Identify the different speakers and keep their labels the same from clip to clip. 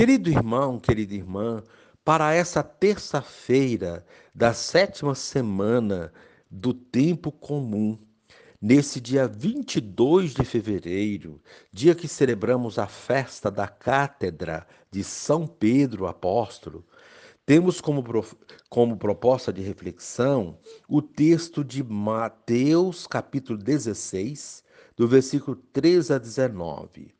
Speaker 1: Querido irmão, querida irmã, para essa terça-feira da sétima semana do tempo comum, nesse dia 22 de fevereiro, dia que celebramos a festa da Cátedra de São Pedro Apóstolo, temos como, como proposta de reflexão o texto de Mateus, capítulo 16, do versículo 3 a 19.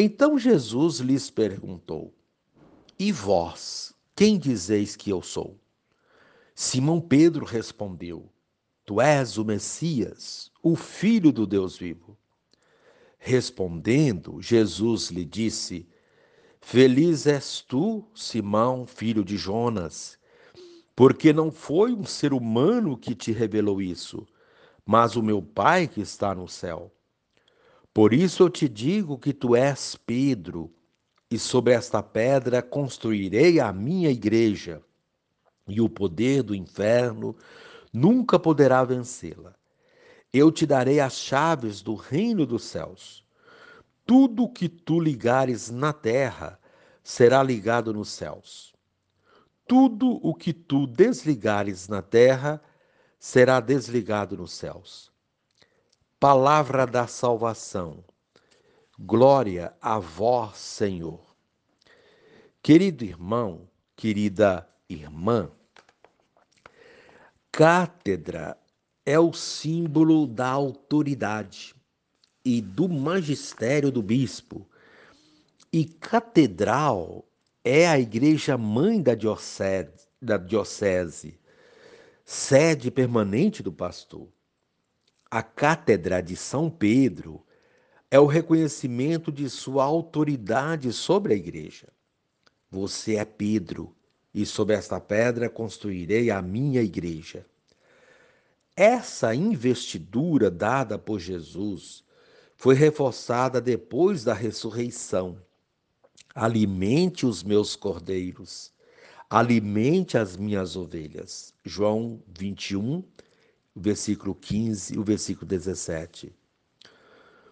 Speaker 1: Então Jesus lhes perguntou: E vós, quem dizeis que eu sou? Simão Pedro respondeu: Tu és o Messias, o Filho do Deus vivo. Respondendo, Jesus lhe disse: Feliz és tu, Simão, filho de Jonas, porque não foi um ser humano que te revelou isso, mas o meu Pai que está no céu. Por isso eu te digo que tu és Pedro, e sobre esta pedra construirei a minha igreja, e o poder do inferno nunca poderá vencê-la. Eu te darei as chaves do reino dos céus. Tudo o que tu ligares na terra será ligado nos céus. Tudo o que tu desligares na terra será desligado nos céus palavra da salvação. Glória a vós, Senhor. Querido irmão, querida irmã, cátedra é o símbolo da autoridade e do magistério do bispo. E catedral é a igreja mãe da diocese, da diocese sede permanente do pastor. A Cátedra de São Pedro é o reconhecimento de sua autoridade sobre a igreja. Você é Pedro, e sobre esta pedra construirei a minha igreja. Essa investidura dada por Jesus foi reforçada depois da ressurreição. Alimente os meus cordeiros, alimente as minhas ovelhas. João 21, o versículo 15 e o versículo 17.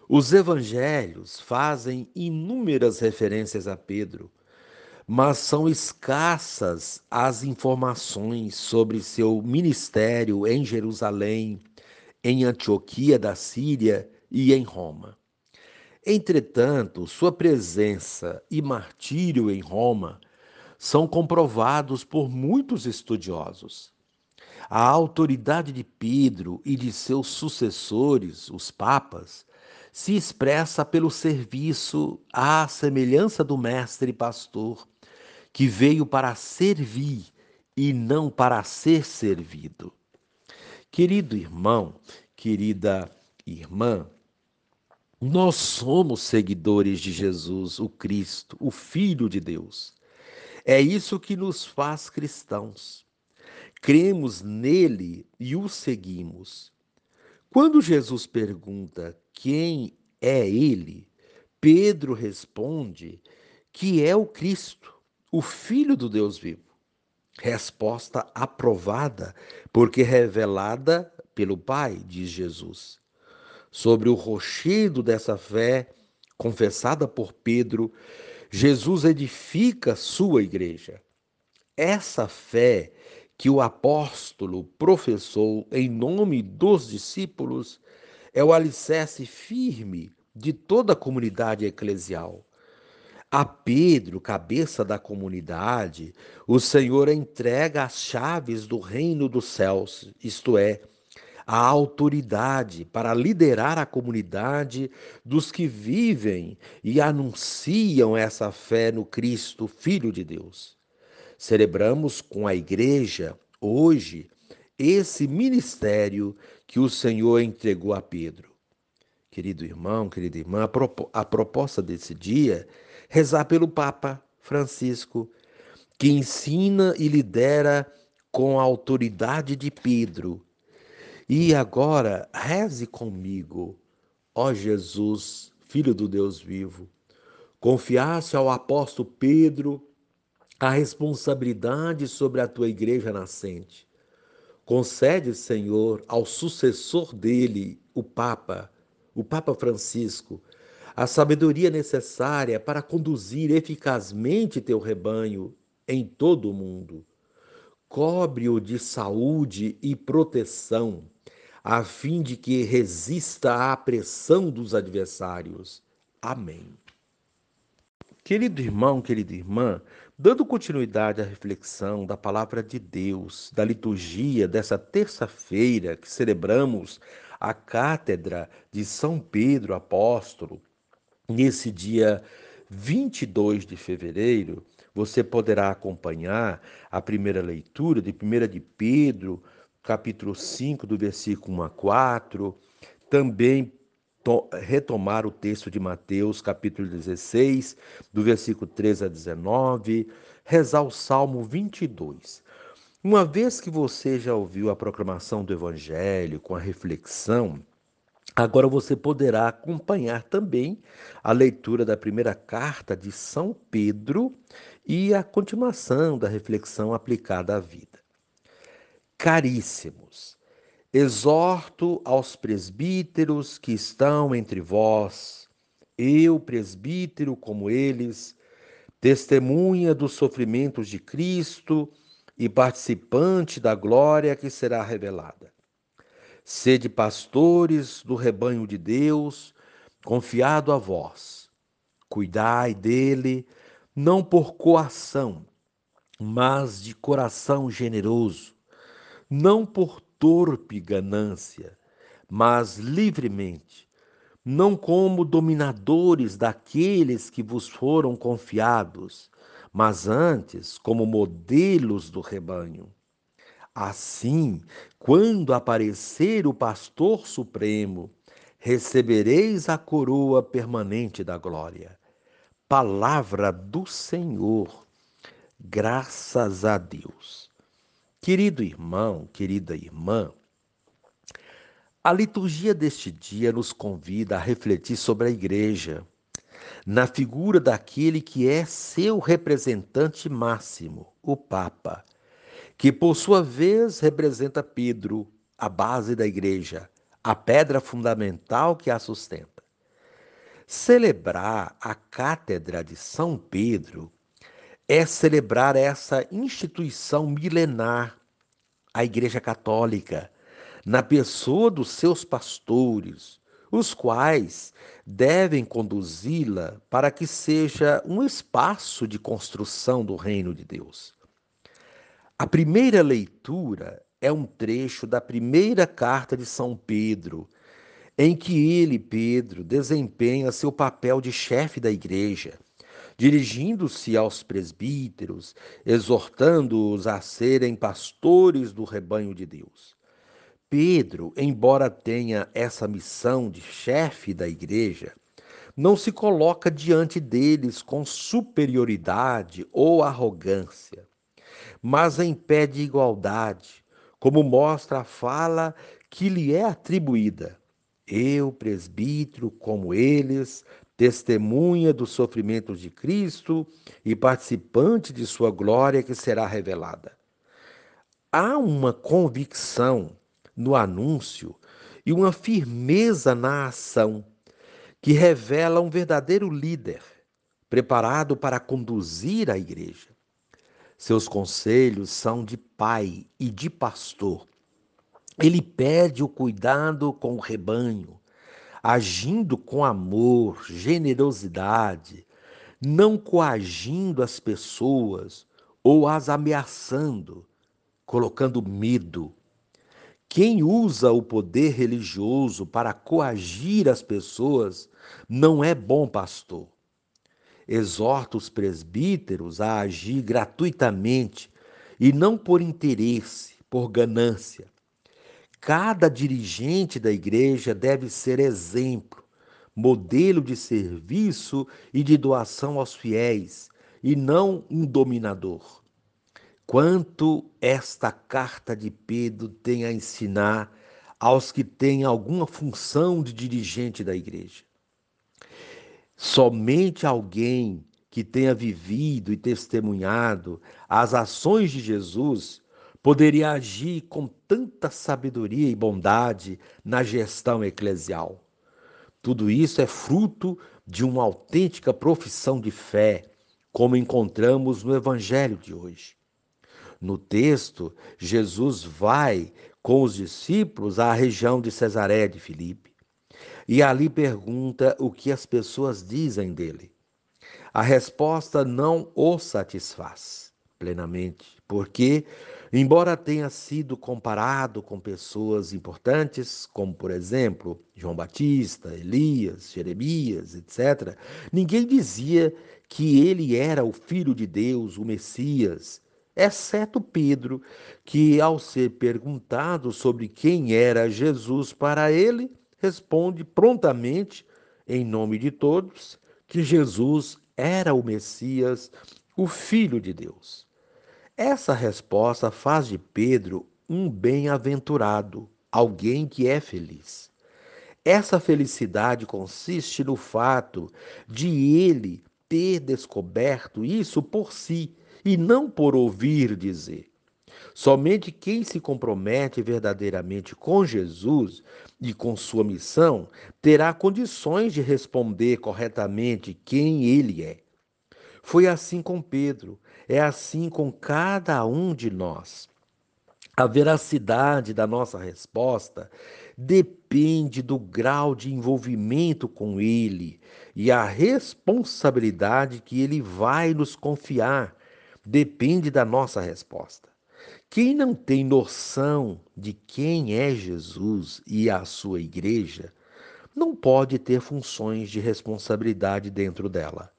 Speaker 1: Os evangelhos fazem inúmeras referências a Pedro, mas são escassas as informações sobre seu ministério em Jerusalém, em Antioquia da Síria e em Roma. Entretanto, sua presença e martírio em Roma são comprovados por muitos estudiosos. A autoridade de Pedro e de seus sucessores, os papas, se expressa pelo serviço à semelhança do mestre pastor, que veio para servir e não para ser servido. Querido irmão, querida irmã, nós somos seguidores de Jesus, o Cristo, o Filho de Deus. É isso que nos faz cristãos cremos nele e o seguimos. Quando Jesus pergunta quem é ele, Pedro responde que é o Cristo, o Filho do Deus vivo. Resposta aprovada, porque revelada pelo Pai, diz Jesus. Sobre o rochedo dessa fé, confessada por Pedro, Jesus edifica sua igreja. Essa fé que o apóstolo professou em nome dos discípulos é o alicerce firme de toda a comunidade eclesial. A Pedro, cabeça da comunidade, o Senhor entrega as chaves do reino dos céus, isto é, a autoridade para liderar a comunidade dos que vivem e anunciam essa fé no Cristo, Filho de Deus. Celebramos com a igreja hoje esse ministério que o Senhor entregou a Pedro. Querido irmão, querida irmã, a, proposta desse dia rezar pelo Papa Francisco, que ensina e lidera com a autoridade de Pedro. E agora, reze comigo, ó Jesus, Filho do Deus vivo. Confiaste ao apóstolo Pedro a responsabilidade sobre a tua igreja nascente. Concede, Senhor, ao sucessor dele, o Papa, o Papa Francisco, a sabedoria necessária para conduzir eficazmente teu rebanho em todo o mundo. Cobre-o de saúde e proteção, a fim de que resista à pressão dos adversários. Amém. Querido irmão, querida irmã, dando continuidade à reflexão da palavra de Deus, da liturgia dessa terça-feira que celebramos a cátedra de São Pedro Apóstolo, nesse dia 22 de fevereiro, você poderá acompanhar a primeira leitura de 1 de Pedro, capítulo 5, do versículo 1 a 4, também retomar o texto de Mateus, capítulo 16, do versículo 13 a 19, rezar o Salmo 22. Uma vez que você já ouviu a proclamação do Evangelho com a reflexão, agora você poderá acompanhar também a leitura da primeira carta de São Pedro e a continuação da reflexão aplicada à vida. Caríssimos, exorto aos presbíteros que estão entre vós, eu, presbítero como eles, testemunha dos sofrimentos de Cristo e participante da glória que será revelada. Sede pastores do rebanho de Deus, confiado a vós. Cuidai dele não por coação, mas de coração generoso, não por torpe ganância, mas livremente, não como dominadores daqueles que vos foram confiados, mas antes como modelos do rebanho. Assim, quando aparecer o pastor supremo, recebereis a coroa permanente da glória palavra do Senhor. Graças a Deus. Querido irmão, querida irmã, a liturgia deste dia nos convida a refletir sobre a igreja, na figura daquele que é seu representante máximo, o Papa, que por sua vez representa Pedro, a base da igreja, a pedra fundamental que a sustenta. Celebrar a Cátedra de São Pedro é celebrar essa instituição milenar, a Igreja Católica, na pessoa dos seus pastores, os quais devem conduzi-la para que seja um espaço de construção do reino de Deus. A primeira leitura é um trecho da primeira carta de São Pedro, em que ele, Pedro, desempenha seu papel de chefe da igreja, dirigindo-se aos presbíteros, exortando-os a serem pastores do rebanho de Deus. Pedro, embora tenha essa missão de chefe da igreja, não se coloca diante deles com superioridade ou arrogância, mas em pé de igualdade, como mostra a fala que lhe é atribuída eu, presbítero, como eles, testemunha dos sofrimentos de Cristo e participante de sua glória que será revelada. Há uma convicção no anúncio e uma firmeza na ação que revela um verdadeiro líder preparado para conduzir a igreja. Seus conselhos são de pai e de pastor ele pede o cuidado com o rebanho, agindo com amor, generosidade, não coagindo as pessoas ou as ameaçando, colocando medo. Quem usa o poder religioso para coagir as pessoas não é bom pastor. Exorta os presbíteros a agir gratuitamente e não por interesse, por ganância Cada dirigente da igreja deve ser exemplo, modelo de serviço e de doação aos fiéis, e não um dominador. Quanto esta carta de Pedro tem a ensinar aos que têm alguma função de dirigente da igreja. Somente alguém que tenha vivido e testemunhado as ações de Jesus poderia agir com tanta sabedoria e bondade na gestão eclesial. Tudo isso é fruto de uma autêntica profissão de fé, como encontramos no Evangelho de hoje. No texto, Jesus vai com os discípulos à região de Cesaré de Filipe e ali pergunta o que as pessoas dizem dele. A resposta não o satisfaz plenamente, porque, embora tenha sido comparado com pessoas importantes, como por exemplo João Batista, Elias, Jeremias, etc., ninguém dizia que ele era o Filho de Deus, o Messias, exceto Pedro, que, ao ser perguntado sobre quem era Jesus para ele, responde prontamente, em nome de todos, que Jesus era o Messias, o Filho de Deus. Essa resposta faz de Pedro um bem-aventurado, alguém que é feliz. Essa felicidade consiste no fato de ele ter descoberto isso por si e não por ouvir dizer. Somente quem se compromete verdadeiramente com Jesus e com sua missão terá condições de responder corretamente quem ele é. Foi assim com Pedro, é assim com cada um de nós. A veracidade da nossa resposta depende do grau de envolvimento com Ele e a responsabilidade que Ele vai nos confiar depende da nossa resposta. Quem não tem noção de quem é Jesus e a sua igreja, não pode ter funções de responsabilidade dentro dela.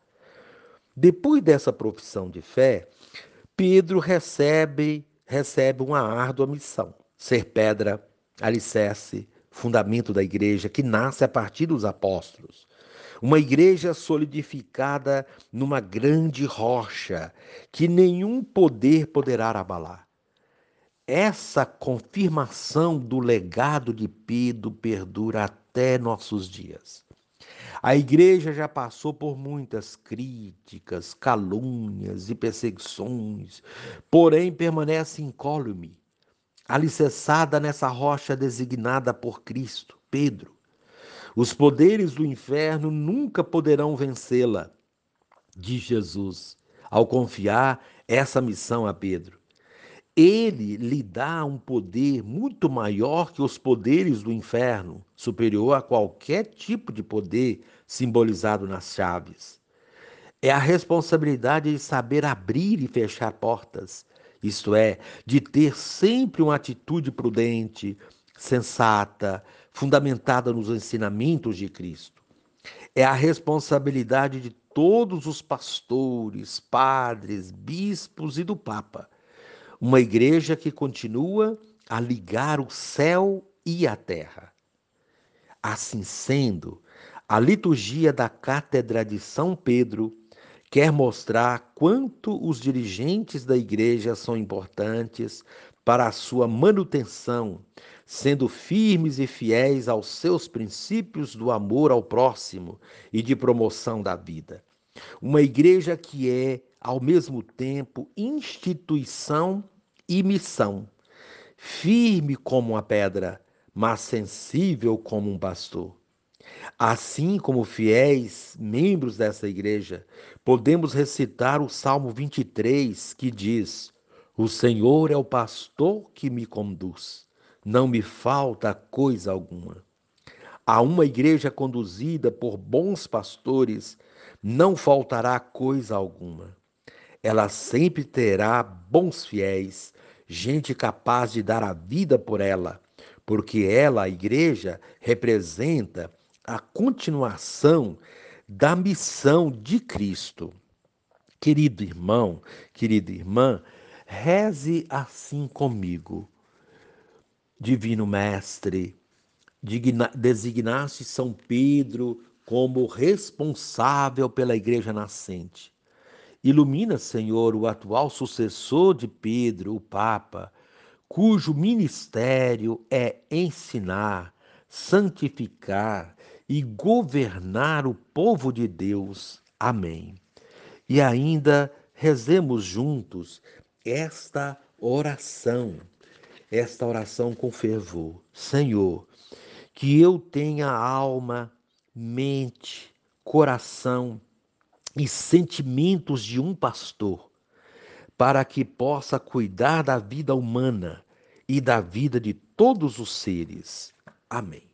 Speaker 1: Depois dessa profissão de fé, Pedro recebe recebe uma árdua missão: ser pedra, alicerce, fundamento da igreja que nasce a partir dos apóstolos. Uma igreja solidificada numa grande rocha que nenhum poder poderá abalar. Essa confirmação do legado de Pedro perdura até nossos dias. A igreja já passou por muitas críticas, calúnias e perseguições, porém permanece incólume, alicerçada nessa rocha designada por Cristo, Pedro. Os poderes do inferno nunca poderão vencê-la, diz Jesus, ao confiar essa missão a Pedro. Ele lhe dá um poder muito maior que os poderes do inferno, superior a qualquer tipo de poder simbolizado nas chaves. É a responsabilidade de saber abrir e fechar portas, isto é, de ter sempre uma atitude prudente, sensata, fundamentada nos ensinamentos de Cristo. É a responsabilidade de todos os pastores, padres, bispos e do Papa. Uma igreja que continua a ligar o céu e a terra. Assim sendo, a liturgia da Cátedra de São Pedro quer mostrar quanto os dirigentes da igreja são importantes para a sua manutenção, sendo firmes e fiéis aos seus princípios do amor ao próximo e de promoção da vida. Uma igreja que é, ao mesmo tempo, instituição e missão, firme como uma pedra, mas sensível como um pastor. Assim como fiéis membros dessa igreja, podemos recitar o Salmo 23, que diz: o Senhor é o pastor que me conduz, não me falta coisa alguma. A uma igreja conduzida por bons pastores, não faltará coisa alguma. Ela sempre terá bons fiéis, gente capaz de dar a vida por ela, porque ela, a igreja, representa a continuação da missão de Cristo. Querido irmão, querida irmã, Reze assim comigo. Divino Mestre, designaste São Pedro como responsável pela igreja nascente. Ilumina, Senhor, o atual sucessor de Pedro, o Papa, cujo ministério é ensinar, santificar e governar o povo de Deus. Amém. E ainda rezemos juntos esta oração, esta oração com fervor. Senhor, que eu tenha alma, mente, coração e sentimentos de um pastor, para que possa cuidar da vida humana e da vida de todos os seres. Amém.